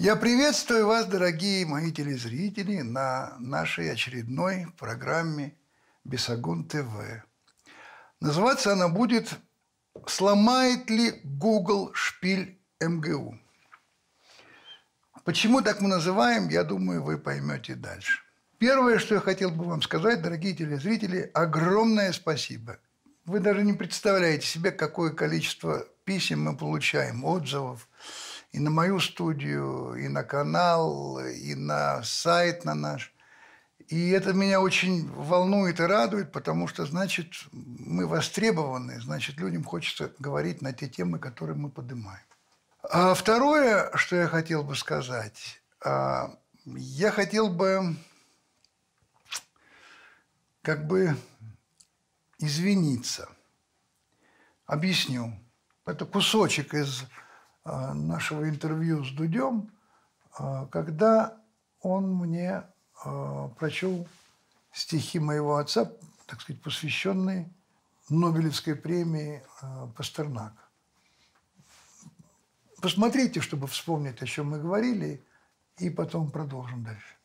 Я приветствую вас, дорогие мои телезрители, на нашей очередной программе «Бесогон ТВ». Называться она будет «Сломает ли Google шпиль МГУ?» Почему так мы называем, я думаю, вы поймете дальше. Первое, что я хотел бы вам сказать, дорогие телезрители, огромное спасибо. Вы даже не представляете себе, какое количество писем мы получаем, отзывов и на мою студию, и на канал, и на сайт на наш. И это меня очень волнует и радует, потому что, значит, мы востребованы, значит, людям хочется говорить на те темы, которые мы поднимаем. А второе, что я хотел бы сказать, а, я хотел бы как бы извиниться. Объясню. Это кусочек из нашего интервью с Дудем, а, когда он мне прочел стихи моего отца, так сказать, посвященные Нобелевской премии Пастернака. Посмотрите, чтобы вспомнить, о чем мы говорили, и потом продолжим дальше.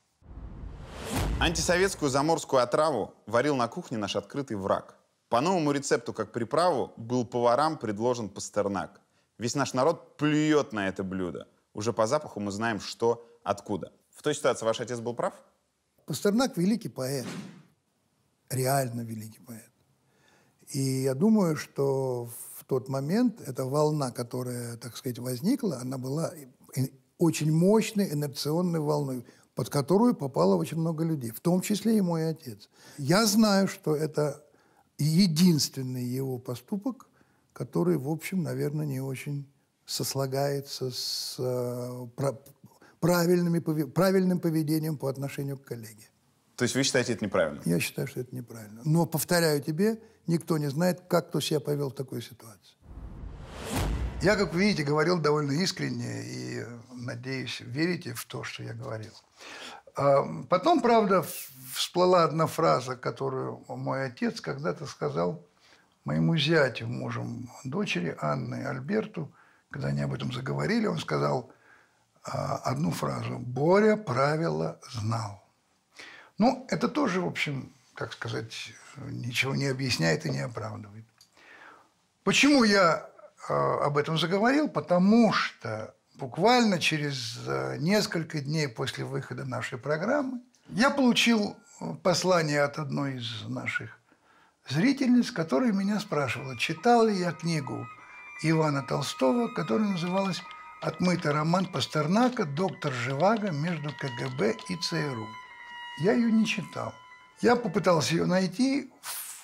Антисоветскую заморскую отраву варил на кухне наш открытый враг. По новому рецепту, как приправу, был поварам предложен пастернак. Весь наш народ плюет на это блюдо. Уже по запаху мы знаем, что, откуда. В той ситуации ваш отец был прав? Пастернак – великий поэт. Реально великий поэт. И я думаю, что тот момент эта волна, которая, так сказать, возникла, она была очень мощной инерционной волной, под которую попало очень много людей, в том числе и мой отец. Я знаю, что это единственный его поступок, который, в общем, наверное, не очень сослагается с э, правильными, правильным поведением по отношению к коллеге. То есть вы считаете это неправильно? Я считаю, что это неправильно. Но, повторяю тебе, никто не знает, как кто себя повел в такой ситуации. Я, как вы видите, говорил довольно искренне и, надеюсь, верите в то, что я говорил. А, потом, правда, всплыла одна фраза, которую мой отец когда-то сказал моему зятю, мужем дочери Анны Альберту, когда они об этом заговорили, он сказал а, одну фразу «Боря правила знал». Ну, это тоже, в общем, как сказать, ничего не объясняет и не оправдывает. Почему я э, об этом заговорил? Потому что буквально через э, несколько дней после выхода нашей программы я получил послание от одной из наших зрительниц, которая меня спрашивала, читал ли я книгу Ивана Толстого, которая называлась «Отмытый роман Пастернака. Доктор Живаго между КГБ и ЦРУ». Я ее не читал. Я попытался ее найти,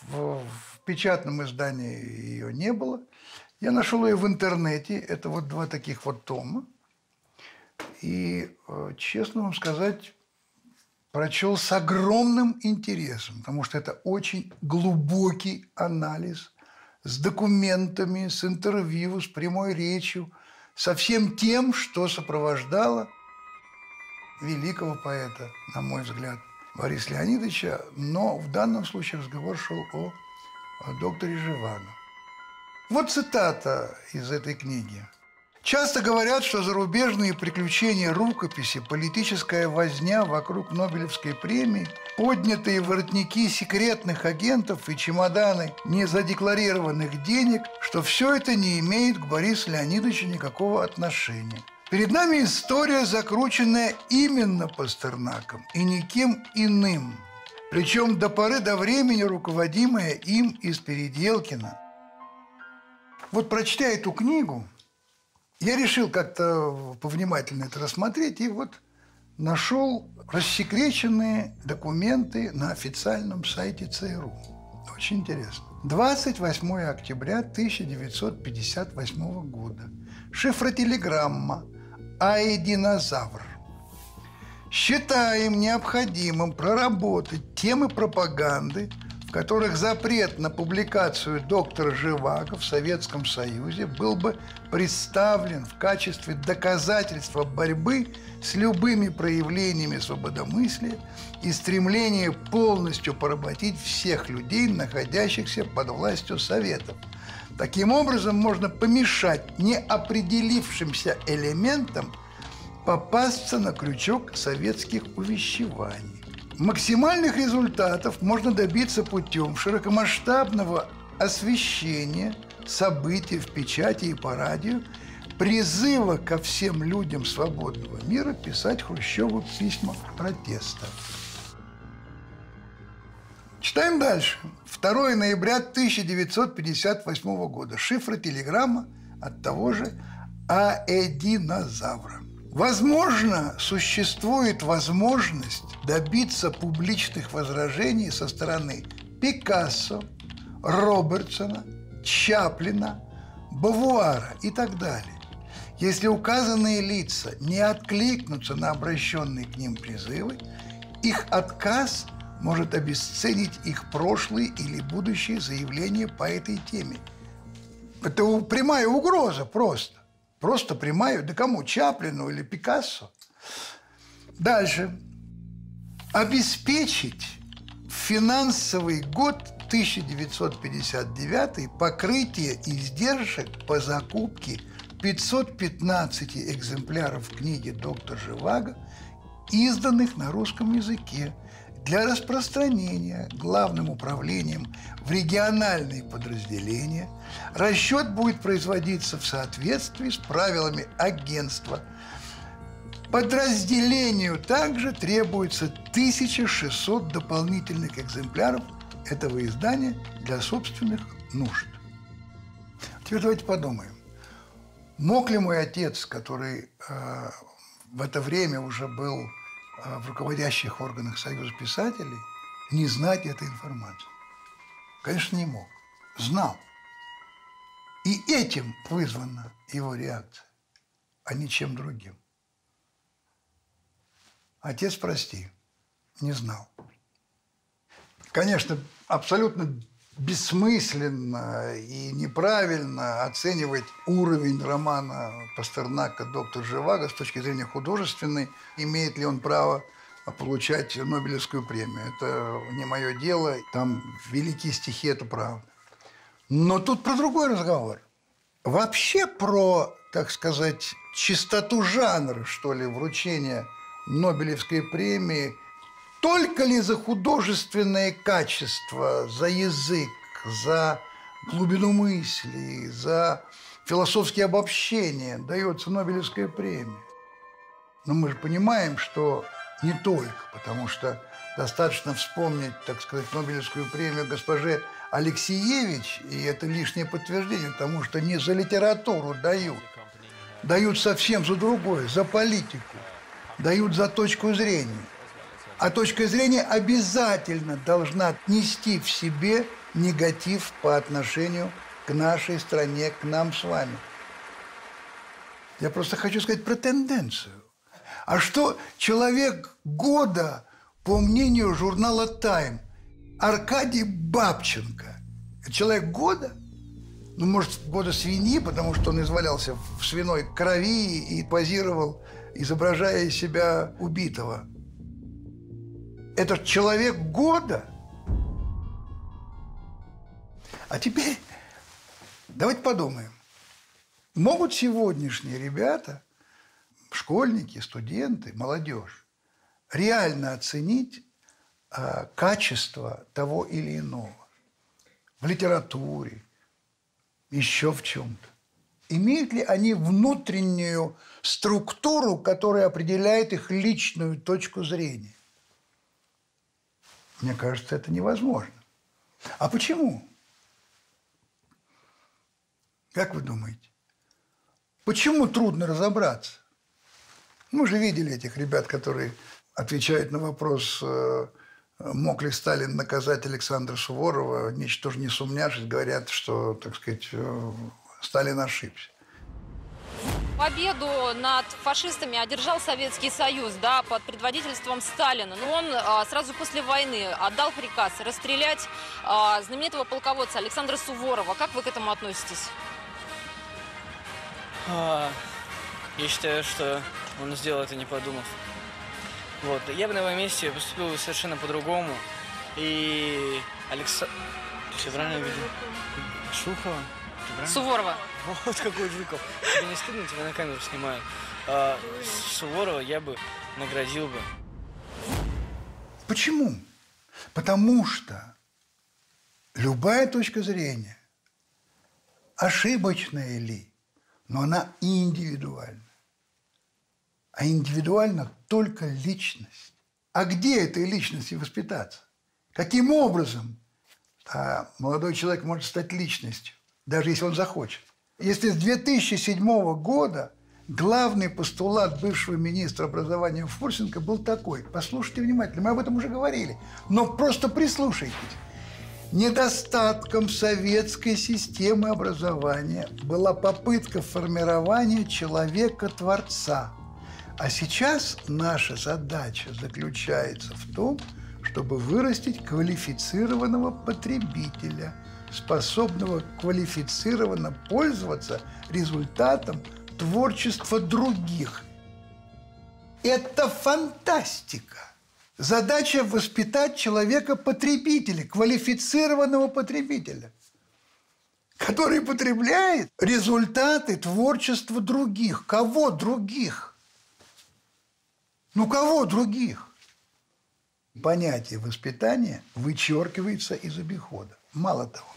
в, в печатном издании ее не было. Я нашел ее в интернете, это вот два таких вот тома. И, э, честно вам сказать, прочел с огромным интересом, потому что это очень глубокий анализ с документами, с интервью, с прямой речью, со всем тем, что сопровождало великого поэта, на мой взгляд, Бориса Леонидовича, но в данном случае разговор шел о, о докторе Живаго. Вот цитата из этой книги. Часто говорят, что зарубежные приключения рукописи, политическая возня вокруг Нобелевской премии, поднятые воротники секретных агентов и чемоданы незадекларированных денег, что все это не имеет к Борису Леонидовичу никакого отношения. Перед нами история, закрученная именно Пастернаком и никем иным. Причем до поры до времени руководимая им из Переделкина. Вот прочтя эту книгу, я решил как-то повнимательно это рассмотреть и вот нашел рассекреченные документы на официальном сайте ЦРУ. Очень интересно. 28 октября 1958 года. Шифротелеграмма Айдинозавр. Считаем необходимым проработать темы пропаганды, которых запрет на публикацию доктора Живаго в Советском Союзе был бы представлен в качестве доказательства борьбы с любыми проявлениями свободомыслия и стремления полностью поработить всех людей, находящихся под властью Советов – Таким образом, можно помешать неопределившимся элементам попасться на крючок советских увещеваний. Максимальных результатов можно добиться путем широкомасштабного освещения событий в печати и по радио, призыва ко всем людям свободного мира писать Хрущеву письма протеста. Читаем дальше. 2 ноября 1958 года. Шифра телеграмма от того же Аэдинозавра. Возможно, существует возможность добиться публичных возражений со стороны Пикассо, Робертсона, Чаплина, Бавуара и так далее. Если указанные лица не откликнутся на обращенные к ним призывы, их отказ – может обесценить их прошлые или будущие заявления по этой теме. Это прямая угроза просто. Просто прямая. Да кому? Чаплину или Пикассо? Дальше. Обеспечить финансовый год 1959 покрытие издержек по закупке 515 экземпляров книги «Доктор Живаго», изданных на русском языке для распространения главным управлением в региональные подразделения расчет будет производиться в соответствии с правилами агентства. Подразделению также требуется 1600 дополнительных экземпляров этого издания для собственных нужд. Теперь давайте подумаем. Мог ли мой отец, который э, в это время уже был в руководящих органах Союза писателей не знать этой информации? Конечно, не мог. Знал. И этим вызвана его реакция, а ничем другим. Отец, прости, не знал. Конечно, абсолютно бессмысленно и неправильно оценивать уровень романа Пастернака «Доктор Живаго» с точки зрения художественной, имеет ли он право получать Нобелевскую премию. Это не мое дело, там великие стихи – это правда. Но тут про другой разговор. Вообще про, так сказать, чистоту жанра, что ли, вручения Нобелевской премии – только ли за художественное качество, за язык, за глубину мысли, за философские обобщения дается Нобелевская премия? Но мы же понимаем, что не только, потому что достаточно вспомнить, так сказать, Нобелевскую премию госпоже Алексеевич, и это лишнее подтверждение тому, что не за литературу дают, дают совсем за другое, за политику, дают за точку зрения. А точка зрения обязательно должна нести в себе негатив по отношению к нашей стране, к нам с вами. Я просто хочу сказать про тенденцию. А что человек года, по мнению журнала «Тайм», Аркадий Бабченко, человек года? Ну, может, года свиньи, потому что он извалялся в свиной крови и позировал, изображая себя убитого – этот человек года. А теперь давайте подумаем. Могут сегодняшние ребята, школьники, студенты, молодежь, реально оценить э, качество того или иного в литературе, еще в чем-то? Имеют ли они внутреннюю структуру, которая определяет их личную точку зрения? Мне кажется, это невозможно. А почему? Как вы думаете? Почему трудно разобраться? Мы же видели этих ребят, которые отвечают на вопрос, э, мог ли Сталин наказать Александра Суворова, ничтоже не сумняшись, говорят, что, так сказать, э, Сталин ошибся. Победу над фашистами одержал Советский Союз да, под предводительством Сталина. Но он а, сразу после войны отдал приказ расстрелять а, знаменитого полководца Александра Суворова. Как вы к этому относитесь? А, я считаю, что он сделал это не подумав. Вот. Я бы на его месте поступил совершенно по-другому. И Алекса... Все правильно видел? Шухова? Суворова. Вот какой Жуков. Тебе не стыдно, тебя на камеру снимают. А Суворова я бы наградил бы. Почему? Потому что любая точка зрения, ошибочная ли, но она индивидуальна. А индивидуальна только личность. А где этой личности воспитаться? Каким образом а молодой человек может стать личностью, даже если он захочет? Если с 2007 года главный постулат бывшего министра образования Фурсенко был такой. Послушайте внимательно, мы об этом уже говорили. Но просто прислушайтесь. Недостатком советской системы образования была попытка формирования человека-творца. А сейчас наша задача заключается в том, чтобы вырастить квалифицированного потребителя, способного квалифицированно пользоваться результатом творчества других. Это фантастика. Задача воспитать человека-потребителя, квалифицированного потребителя, который потребляет результаты творчества других. Кого других? Ну, кого других? Понятие воспитания вычеркивается из обихода. Мало того.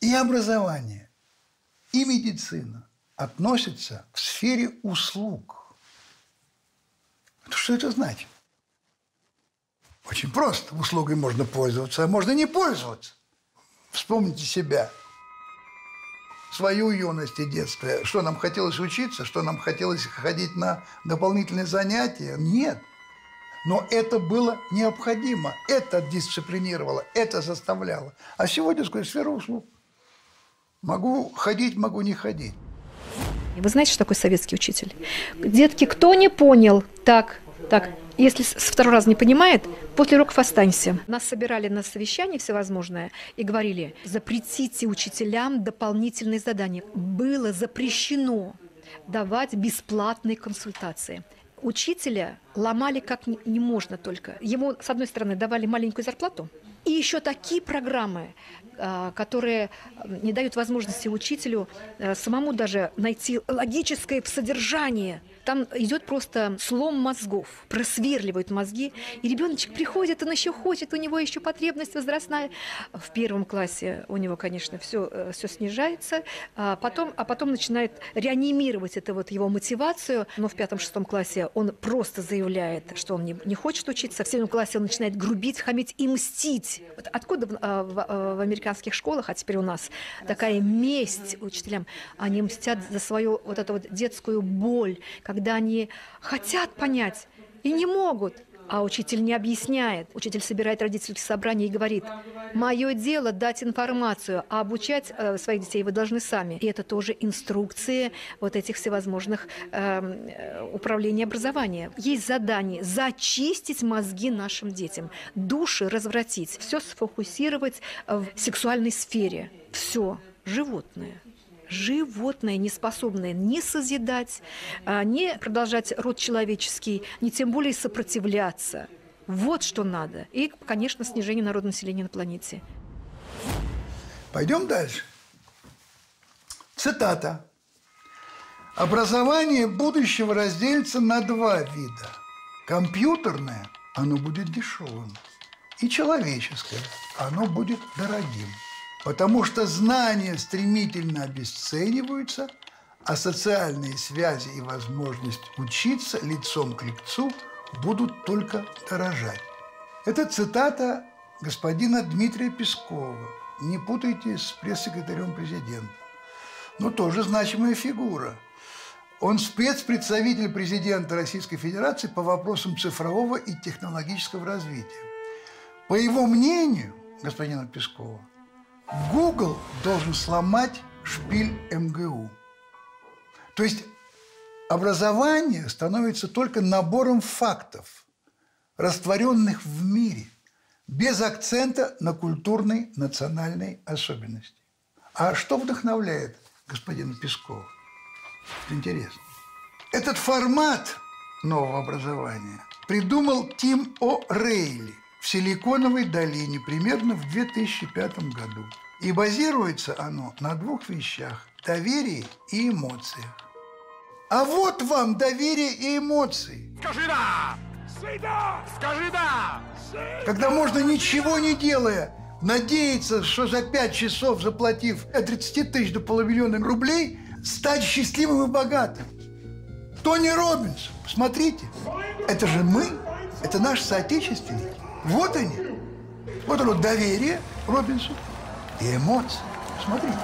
И образование, и медицина, относится к сфере услуг. Что это значит? Очень просто. Услугой можно пользоваться, а можно не пользоваться. Вспомните себя. Свою юность и детство. Что нам хотелось учиться, что нам хотелось ходить на дополнительные занятия? Нет. Но это было необходимо. Это дисциплинировало, это заставляло. А сегодня, сказать, сфера услуг. Могу ходить, могу не ходить. Вы знаете, что такое советский учитель? Детки, кто не понял? Так, так, если с второй раз не понимает, после уроков останься. Нас собирали на совещание всевозможное и говорили, запретите учителям дополнительные задания. Было запрещено давать бесплатные консультации. Учителя ломали как не можно только. Ему, с одной стороны, давали маленькую зарплату, и еще такие программы, а, которые не дают возможности учителю э, самому даже найти логическое содержание – там идет просто слом мозгов, просверливают мозги, и ребеночек приходит, он еще хочет, у него еще потребность возрастная. В первом классе у него, конечно, все, э, все снижается, а потом, а потом начинает реанимировать это вот его мотивацию, но в пятом-шестом классе он просто заявляет, что он не, не хочет учиться, в седьмом классе он начинает грубить, хамить и мстить. Вот откуда в, а, в, а, в американских школах, а теперь у нас, такая месть учителям, они мстят за свою вот эту вот детскую боль, когда они хотят понять и не могут. А учитель не объясняет. Учитель собирает родительские собрания и говорит, мое дело дать информацию, а обучать э, своих детей вы должны сами. И это тоже инструкции вот этих всевозможных эм, э, управления образования. Есть задание зачистить мозги нашим детям, души развратить, все сфокусировать в сексуальной сфере. Все животное животное, не способное ни созидать, а, ни продолжать род человеческий, ни тем более сопротивляться. Вот что надо. И, конечно, снижение народного населения на планете. Пойдем дальше. Цитата. Образование будущего разделится на два вида. Компьютерное, оно будет дешевым, и человеческое, оно будет дорогим. Потому что знания стремительно обесцениваются, а социальные связи и возможность учиться лицом к лицу будут только дорожать. Это цитата господина Дмитрия Пескова. Не путайте с пресс-секретарем президента. Но тоже значимая фигура. Он спецпредставитель президента Российской Федерации по вопросам цифрового и технологического развития. По его мнению, господина Пескова, Google должен сломать шпиль МГУ. То есть образование становится только набором фактов, растворенных в мире, без акцента на культурной национальной особенности. А что вдохновляет господина Пескова? Интересно. Этот формат нового образования придумал Тим О'Рейли – в Силиконовой долине примерно в 2005 году. И базируется оно на двух вещах – доверии и эмоциях. А вот вам доверие и эмоции. Скажи да! Скажи да! Когда можно ничего не делая надеяться, что за пять часов, заплатив от 30 тысяч до полумиллиона рублей, стать счастливым и богатым. Тони Робинс, смотрите, это же мы, это наши соотечественники. Вот они. Вот оно доверие Робинсу и эмоции. Смотрите.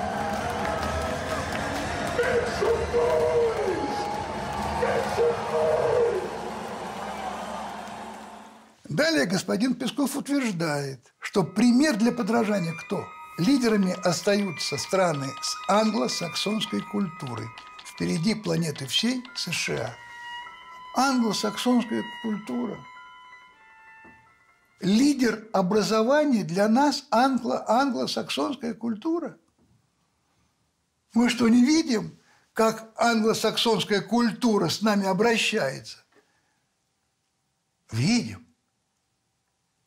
Далее господин Песков утверждает, что пример для подражания кто? Лидерами остаются страны с англосаксонской культурой. Впереди планеты всей США. Англосаксонская культура. Лидер образования для нас англо англосаксонская культура. Мы что, не видим, как англосаксонская культура с нами обращается? Видим.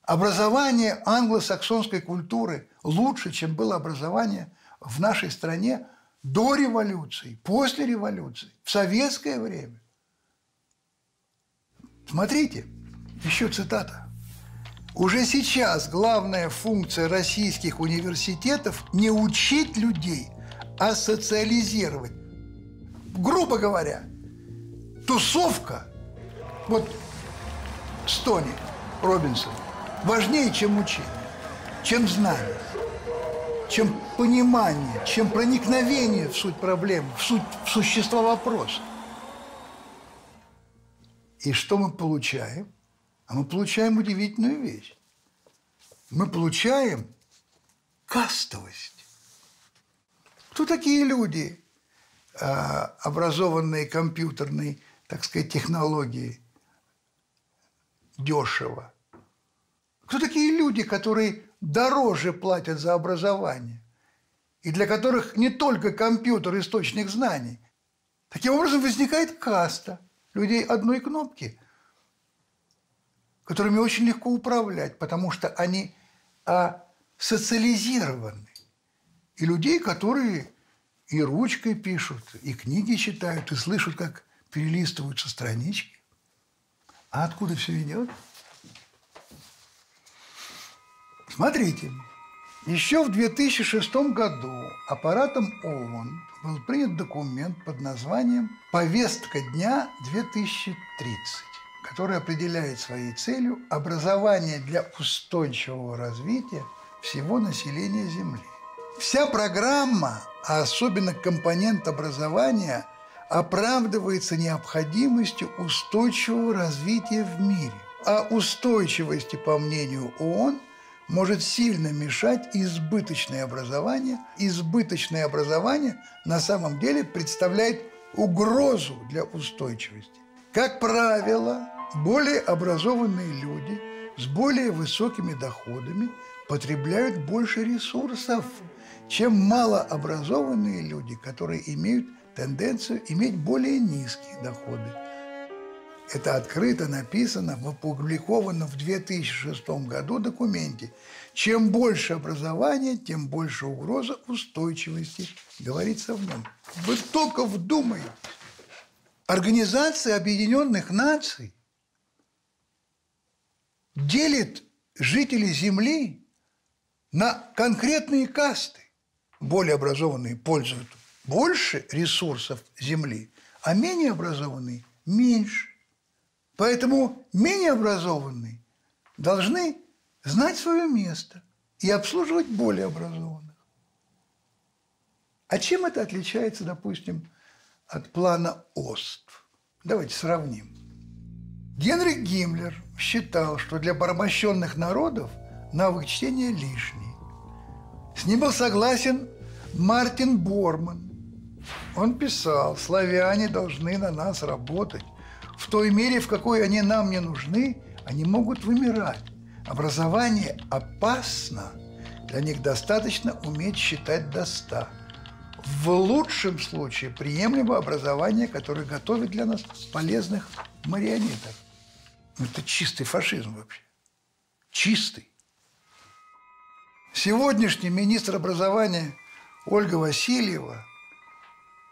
Образование англосаксонской культуры лучше, чем было образование в нашей стране до революции, после революции, в советское время. Смотрите, еще цитата. Уже сейчас главная функция российских университетов не учить людей, а социализировать. Грубо говоря, тусовка, вот Стони Робинсон, важнее, чем учение, чем знание, чем понимание, чем проникновение в суть проблемы, в, суть, в существо вопроса. И что мы получаем? А мы получаем удивительную вещь. Мы получаем кастовость. Кто такие люди, а, образованные компьютерной, так сказать, технологией, дешево? Кто такие люди, которые дороже платят за образование? И для которых не только компьютер – источник знаний. Таким образом возникает каста людей одной кнопки, которыми очень легко управлять, потому что они а, социализированы. И людей, которые и ручкой пишут, и книги читают, и слышат, как перелистываются странички. А откуда все идет? Смотрите, еще в 2006 году аппаратом ООН был принят документ под названием «Повестка дня 2030», который определяет своей целью образование для устойчивого развития всего населения Земли. Вся программа, а особенно компонент образования, оправдывается необходимостью устойчивого развития в мире. А устойчивости, по мнению ООН, может сильно мешать избыточное образование. Избыточное образование на самом деле представляет угрозу для устойчивости. Как правило, более образованные люди с более высокими доходами потребляют больше ресурсов, чем малообразованные люди, которые имеют тенденцию иметь более низкие доходы. Это открыто написано в опубликованном в 2006 году документе. Чем больше образования, тем больше угроза устойчивости, говорится в нем. Вы только вдумайтесь. Организация Объединенных Наций делит жителей Земли на конкретные касты. Более образованные пользуют больше ресурсов Земли, а менее образованные – меньше. Поэтому менее образованные должны знать свое место и обслуживать более образованных. А чем это отличается, допустим, от плана ОСТ? Давайте сравним. Генрих Гиммлер считал, что для порабощенных народов навык чтения лишний. С ним был согласен Мартин Борман. Он писал, славяне должны на нас работать, в той мере, в какой они нам не нужны, они могут вымирать. Образование опасно. Для них достаточно уметь считать до ста. В лучшем случае приемлемо образование, которое готовит для нас полезных марионеток. Это чистый фашизм вообще. Чистый. сегодняшний министр образования Ольга Васильева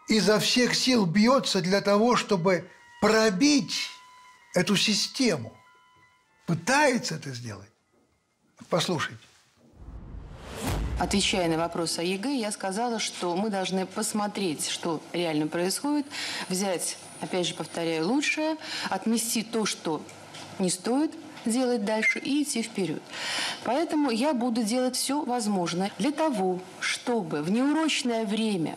изо всех сил бьется для того, чтобы пробить эту систему. Пытается это сделать. Послушайте. Отвечая на вопрос о ЕГЭ, я сказала, что мы должны посмотреть, что реально происходит, взять, опять же повторяю, лучшее, отмести то, что не стоит делать дальше и идти вперед. Поэтому я буду делать все возможное для того, чтобы внеурочное время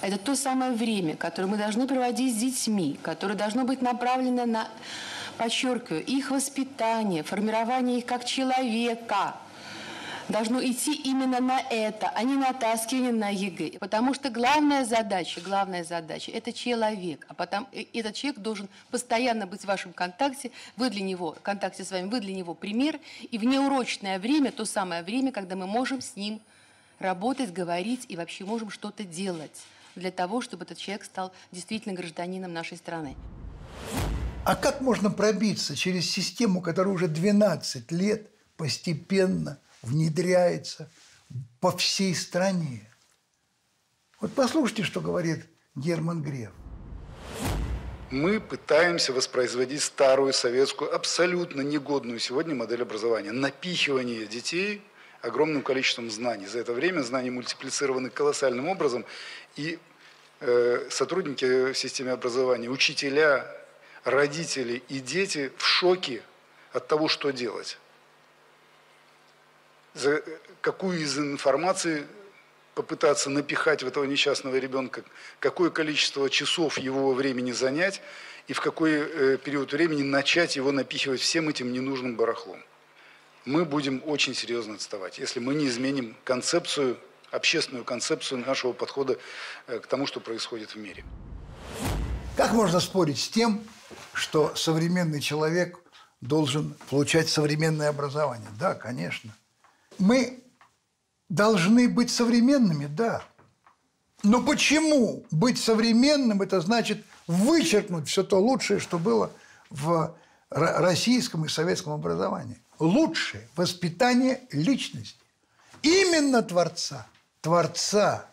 это то самое время, которое мы должны проводить с детьми, которое должно быть направлено на, подчеркиваю, их воспитание, формирование их как человека – должно идти именно на это, а не на натаскивание на ЕГЭ. Потому что главная задача, главная задача – это человек. А потом этот человек должен постоянно быть в вашем контакте, вы для него, в контакте с вами, вы для него пример. И внеурочное время, то самое время, когда мы можем с ним работать, говорить и вообще можем что-то делать для того, чтобы этот человек стал действительно гражданином нашей страны. А как можно пробиться через систему, которая уже 12 лет постепенно внедряется по всей стране? Вот послушайте, что говорит Герман Греф. Мы пытаемся воспроизводить старую советскую, абсолютно негодную сегодня модель образования. Напихивание детей огромным количеством знаний. За это время знания мультиплицированы колоссальным образом. И э, сотрудники в системе образования, учителя, родители и дети в шоке от того, что делать. За какую из информации попытаться напихать в этого несчастного ребенка, какое количество часов его времени занять и в какой э, период времени начать его напихивать всем этим ненужным барахлом. Мы будем очень серьезно отставать, если мы не изменим концепцию общественную концепцию нашего подхода э, к тому, что происходит в мире. Как можно спорить с тем, что современный человек должен получать современное образование? Да, конечно. Мы должны быть современными, да. Но почему быть современным – это значит вычеркнуть все то лучшее, что было в российском и советском образовании? Лучшее – воспитание личности. Именно Творца – Творца,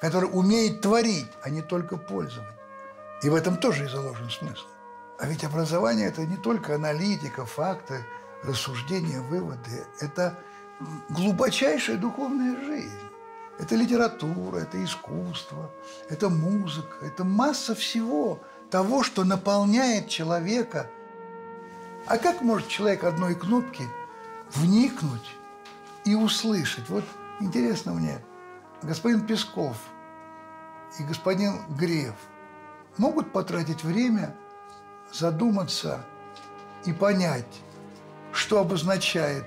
который умеет творить, а не только пользовать. И в этом тоже и заложен смысл. А ведь образование – это не только аналитика, факты, рассуждения, выводы. Это глубочайшая духовная жизнь. Это литература, это искусство, это музыка, это масса всего того, что наполняет человека. А как может человек одной кнопки вникнуть и услышать? Вот Интересно мне, господин Песков и господин Греф могут потратить время, задуматься и понять, что обозначает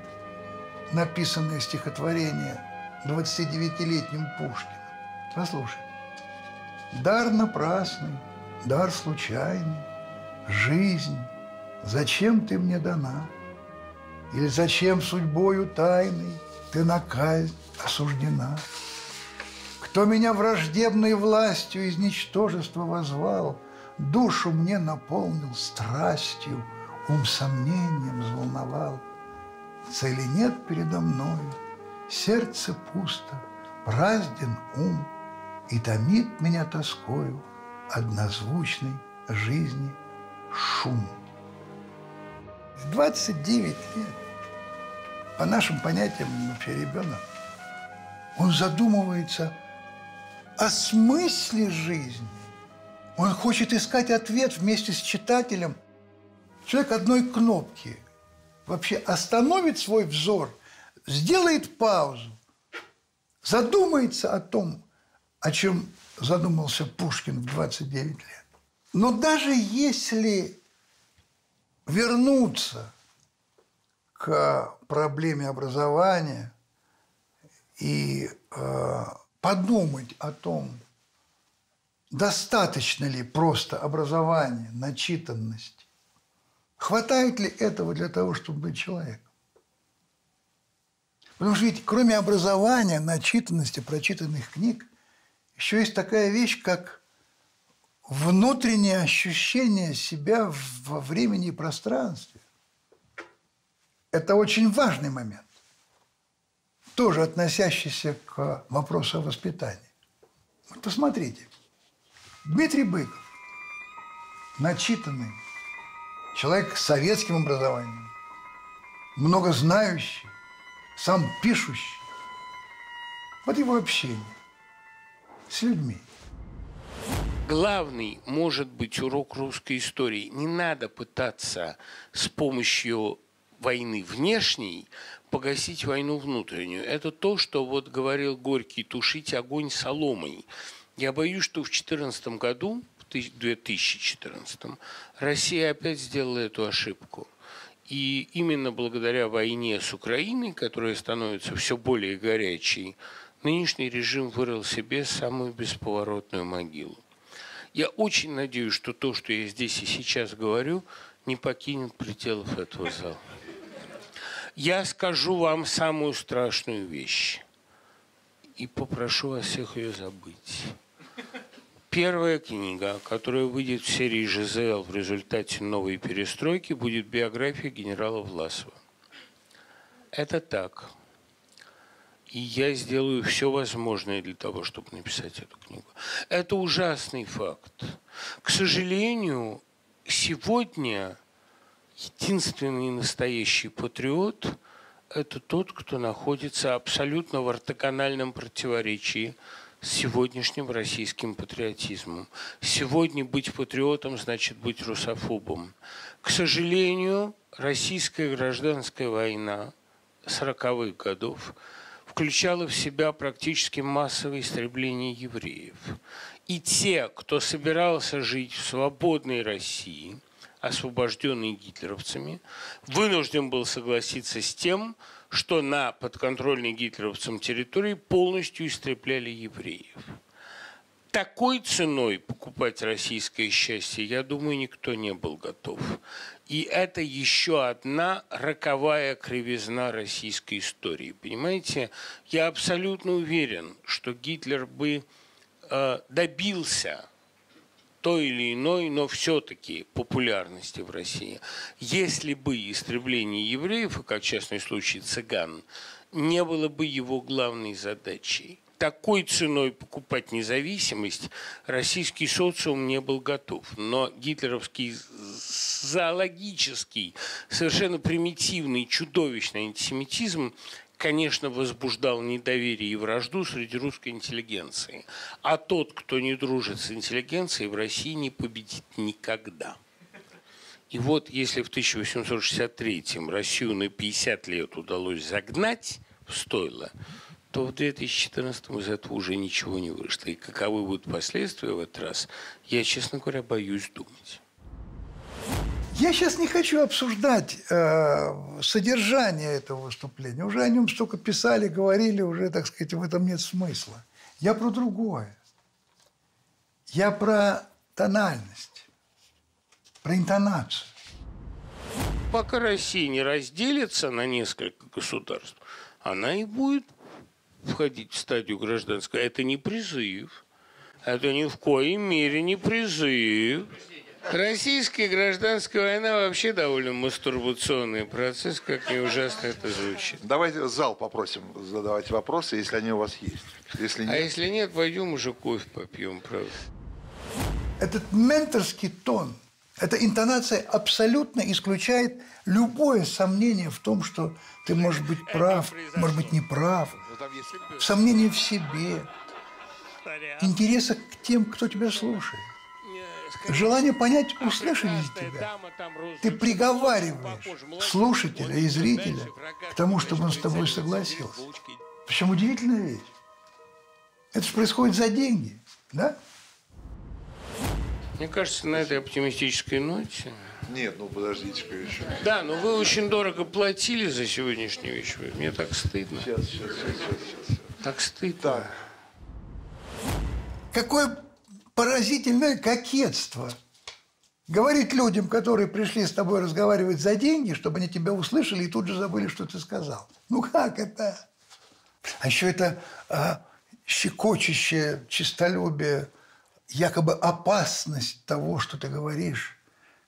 написанное стихотворение 29-летним Пушкиным. Послушайте. Дар напрасный, дар случайный, жизнь, зачем ты мне дана? Или зачем судьбою тайной ты на казнь осуждена. Кто меня враждебной властью из ничтожества возвал, Душу мне наполнил страстью, ум сомнением взволновал. Цели нет передо мною, сердце пусто, празден ум, И томит меня тоскою однозвучной жизни шум. В 29 лет, по нашим понятиям, вообще ребенок, он задумывается о смысле жизни. Он хочет искать ответ вместе с читателем. Человек одной кнопки вообще остановит свой взор, сделает паузу, задумается о том, о чем задумался Пушкин в 29 лет. Но даже если вернуться к проблеме образования – и э, подумать о том, достаточно ли просто образование, начитанность, хватает ли этого для того, чтобы быть человеком. Потому что ведь кроме образования, начитанности, прочитанных книг, еще есть такая вещь, как внутреннее ощущение себя во времени и пространстве. Это очень важный момент. тоже относящийся к вопросу о воспитании. Вот посмотрите. Дмитрий Быков, начитанный, человек с советским образованием, много знающий, сам пишущий. Вот его общение с людьми. Главный может быть урок русской истории. Не надо пытаться с помощью войны внешней погасить войну внутреннюю. Это то, что вот говорил Горький, тушить огонь соломой. Я боюсь, что в 2014 году, 2014, Россия опять сделала эту ошибку. И именно благодаря войне с Украиной, которая становится все более горячей, нынешний режим вырыл себе самую бесповоротную могилу. Я очень надеюсь, что то, что я здесь и сейчас говорю, не покинет пределов этого зала. Я скажу вам самую страшную вещь и попрошу вас всех ее забыть. Первая книга, которая выйдет в серии «ЖЗЛ» в результате новой перестройки, будет биография генерала Власова. Это так. И я сделаю все возможное для того, чтобы написать эту книгу. Это ужасный факт. К сожалению, сегодня единственный настоящий патриот – это тот, кто находится абсолютно в ортогональном противоречии сегодняшним российским патриотизмом. Сегодня быть патриотом значит быть русофобом. К сожалению, российская гражданская война 40-х годов включала в себя практически массовое истребление евреев. И те, кто собирался жить в свободной России, освобожденный гитлеровцами, вынужден был согласиться с тем, что на подконтрольной гитлеровцам территории полностью истребляли евреев. Такой ценой покупать российское счастье, я думаю, никто не был готов. И это еще одна роковая кривизна российской истории. Понимаете, я абсолютно уверен, что Гитлер бы э, добился той или иной, но все-таки популярности в России, если бы истребление евреев, как частный случай цыган, не было бы его главной задачей такой ценой покупать независимость российский социум не был готов. Но гитлеровский зоологический, совершенно примитивный, чудовищный антисемитизм конечно, возбуждал недоверие и вражду среди русской интеллигенции. А тот, кто не дружит с интеллигенцией, в России не победит никогда. И вот если в 1863-м Россию на 50 лет удалось загнать в стойло, то в 2014 из этого уже ничего не вышло. И каковы будут последствия в этот раз, я, честно говоря, боюсь думать. Я сейчас не хочу обсуждать э, содержание этого выступления. Уже о нем столько писали, говорили, уже, так сказать, в этом нет смысла. Я про другое. Я про тональность, про интонацию. Пока Россия не разделится на несколько государств, она и будет входить в стадию гражданской. Это не призыв. Это ни в коей мере не призыв. Российская гражданская война вообще довольно мастурбационный процесс, как не ужасно это звучит. Давайте зал попросим задавать вопросы, если они у вас есть. Если а нет... А если нет, пойдем уже кофе попьем, правда. Этот менторский тон, эта интонация абсолютно исключает любое сомнение в том, что ты можешь быть прав, может быть не прав, сомнение в себе, интереса к тем, кто тебя слушает. Желание понять, услышали ли тебя. Ты приговариваешь слушателя и зрителя к тому, чтобы он с тобой согласился. Причем удивительная вещь. Это же происходит за деньги, да? Мне кажется, на этой оптимистической ноте... Нет, ну подождите-ка еще. Да, но вы очень дорого платили за сегодняшний вечер. Мне так стыдно. Сейчас, сейчас, сейчас, сейчас. Так стыдно. Так. Какое поразительное кокетство. Говорить людям, которые пришли с тобой разговаривать за деньги, чтобы они тебя услышали и тут же забыли, что ты сказал. Ну как это? А еще это а, щекочущее чистолюбие, якобы опасность того, что ты говоришь,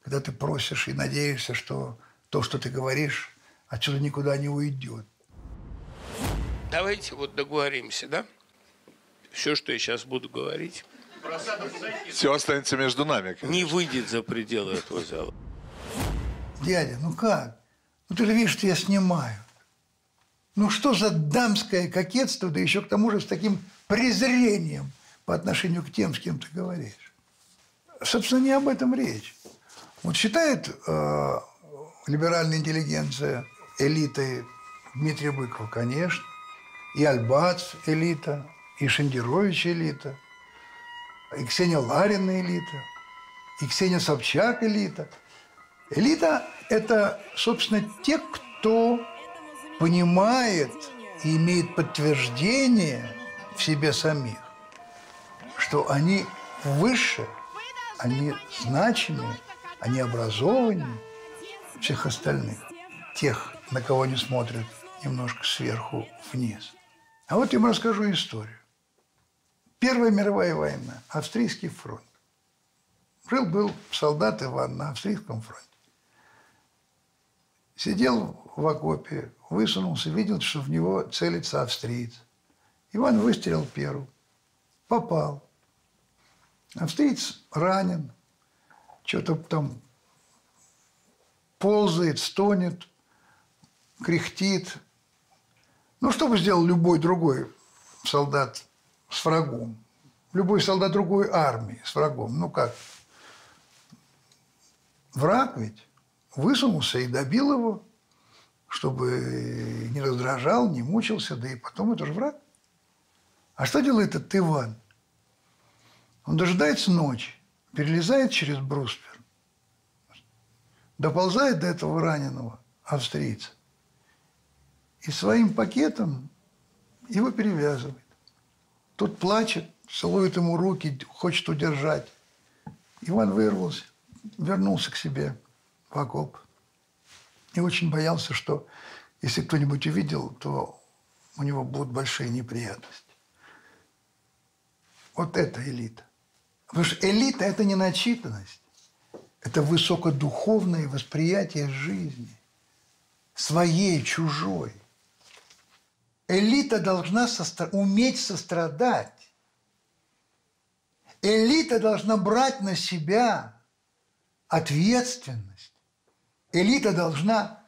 когда ты просишь и надеешься, что то, что ты говоришь, отсюда никуда не уйдет. давайте вот договоримся, да? Все, что я сейчас буду говорить, Все останется между нами. не выйдет за пределы этого зала. Дядя, ну как? Ну ты же видишь, что я снимаю. Ну что за дамское кокетство, да еще к тому же с таким презрением по отношению к тем, с кем ты говоришь. Собственно, не об этом речь. Вот считает э, либеральная интеллигенция элитой Дмитрия Быкова, конечно. И Альбац элита, и Шендерович элита, и Ксения Ларина элита, и Ксения Собчак элита. Элита – это, собственно, те, кто понимает и имеет подтверждение в себе самих, что они выше, они значимые, они образованнее всех остальных, тех, на кого они смотрят немножко сверху вниз. А вот я вам расскажу историю. Первая мировая война, австрийский фронт. Жил-был солдат Иван на австрийском фронте. Сидел в окопе, высунулся, видел, что в него целится австриец. Иван выстрелил первым. Попал. Австриец ранен. Что-то там ползает, стонет, кряхтит. Ну, что бы сделал любой другой солдат с врагом? Любой солдат другой армии с врагом. Ну, как? Враг ведь высунулся и добил его, чтобы не раздражал, не мучился, да и потом это же враг. А что делает этот Иван? Он дожидается ночи, перелезает через бруствер, доползает до этого раненого австрийца и своим пакетом его перевязывает. Тот плачет, целует ему руки, хочет удержать. Иван вырвался, вернулся к себе в окоп. И очень боялся, что если кто-нибудь увидел, то у него будут большие неприятности. Вот это элита. Потому что элита – это не начитанность. Это высокодуховное восприятие жизни. Своей, чужой. Элита должна состра... уметь сострадать. Элита должна брать на себя ответственность. Элита должна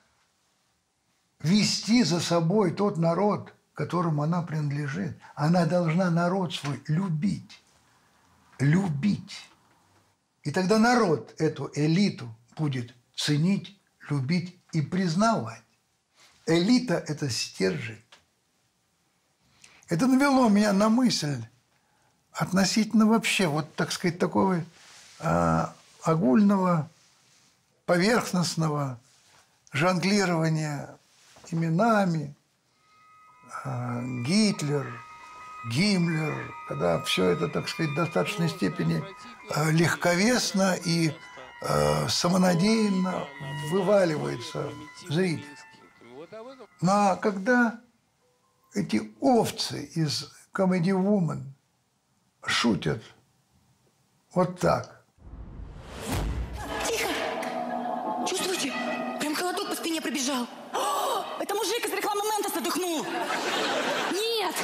вести за собой тот народ, которому она принадлежит. Она должна народ свой любить. Любить. И тогда народ эту элиту будет ценить, любить и признавать. Элита – это стержень. Это навело меня на мысль относительно вообще, вот, так сказать, такого э, огульного, поверхностного жонглирования именами, э, Гитлер, Гиммлер, когда все это, так сказать, в достаточной степени э, легковесно и э, самонадеянно вываливается зритель. Ну а когда эти овцы из Comedy Woman шутят вот так. Тихо! Чувствуете? Прям холодок по спине пробежал. О, это мужик из рекламы Ментоса дыхнул. Нет!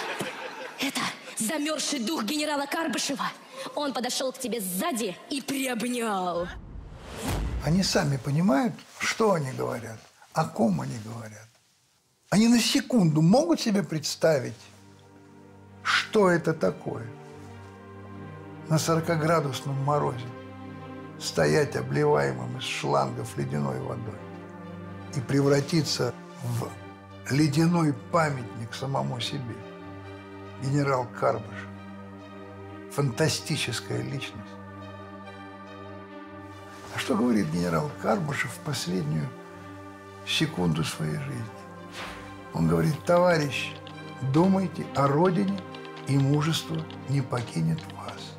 Это замерзший дух генерала Карбышева. Он подошел к тебе сзади и приобнял. Они сами понимают, что они говорят, о ком они говорят. Они на секунду могут себе представить, что это такое на 40-градусном морозе стоять обливаемым из шлангов ледяной водой и превратиться в ледяной памятник самому себе. Генерал Карбыш. Фантастическая личность. А что говорит генерал Карбышев в последнюю секунду своей жизни? Он говорит, товарищ, думайте о родине, и мужество не покинет вас.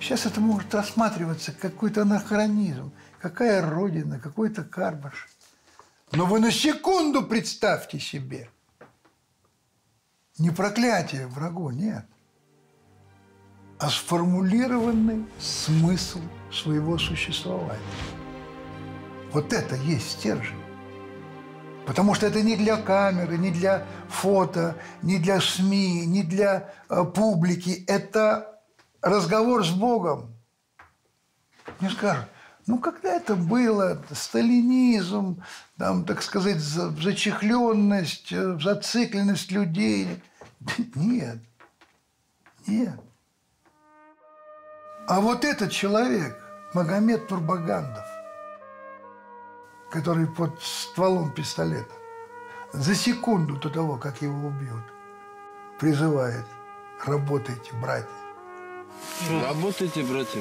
Сейчас это может рассматриваться как какой-то анахронизм. Какая родина, какой-то карбаш. Но вы на секунду представьте себе. Не проклятие врагу, нет. А сформулированный смысл своего существования. Вот это есть стержень. Потому что это не для камеры, не для фото, не для СМИ, не для э, публики. Это разговор с Богом. Мне скажут, ну когда это было? Сталинизм, там, так сказать, зачехленность, э, зацикленность людей. Нет. Нет. А вот этот человек, Магомед Турбагандов, который под стволом пистолета, за секунду до того, как его убьют, призывает «Работайте, братья». Работайте, братья.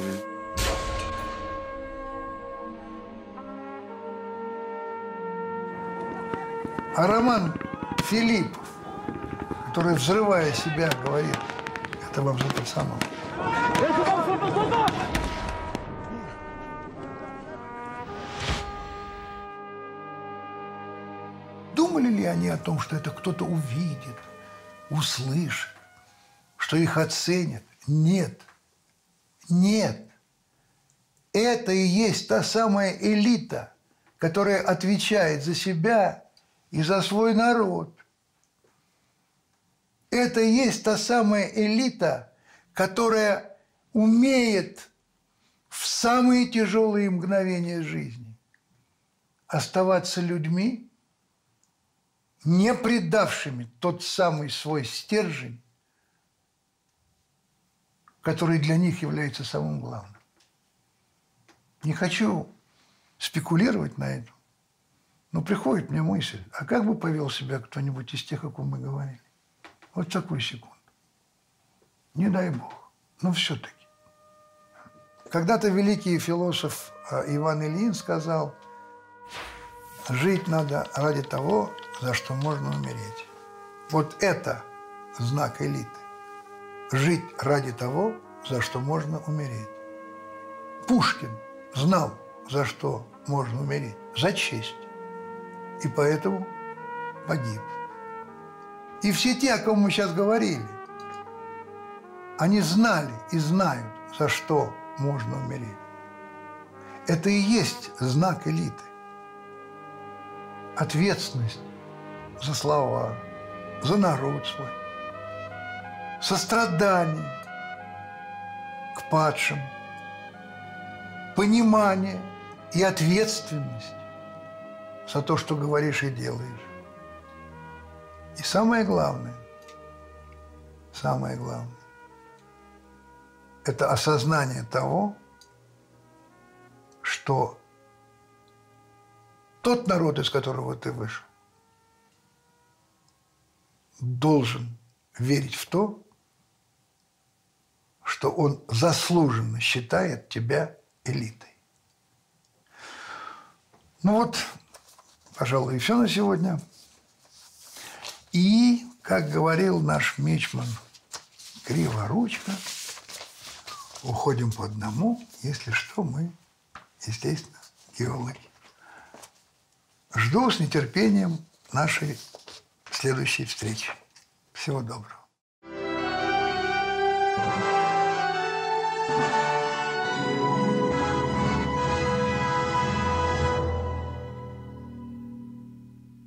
А Роман Филиппов, который, взрывая себя, говорит, это вам за пацанов. Они о том, что это кто-то увидит, услышит, что их оценят? Нет. Нет. Это и есть та самая элита, которая отвечает за себя и за свой народ. Это и есть та самая элита, которая умеет в самые тяжелые мгновения жизни оставаться людьми, не предавшими тот самый свой стержень, который для них является самым главным. Не хочу спекулировать на этом, но приходит мне мысль, а как бы повел себя кто-нибудь из тех, о ком мы говорили? Вот такую секунду. Не дай Бог. Но все-таки. Когда-то великий философ а, Иван Ильин сказал, жить надо ради того, за что можно умереть. Вот это знак элиты. Жить ради того, за что можно умереть. Пушкин знал, за что можно умереть. За честь. И поэтому погиб. И все те, о ком мы сейчас говорили, они знали и знают, за что можно умереть. Это и есть знак элиты. Ответственность за слова, за народ свой, сострадание к падшим, понимание и ответственность за то, что говоришь и делаешь. И самое главное, самое главное, это осознание того, что тот народ, из которого ты вышел, должен верить в то, что он заслуженно считает тебя элитой. Ну вот, пожалуй, и все на сегодня. И, как говорил наш мичман Криворучка, уходим по одному, если что, мы, естественно, геологи. Жду с нетерпением нашей следующей встречи. Всего доброго.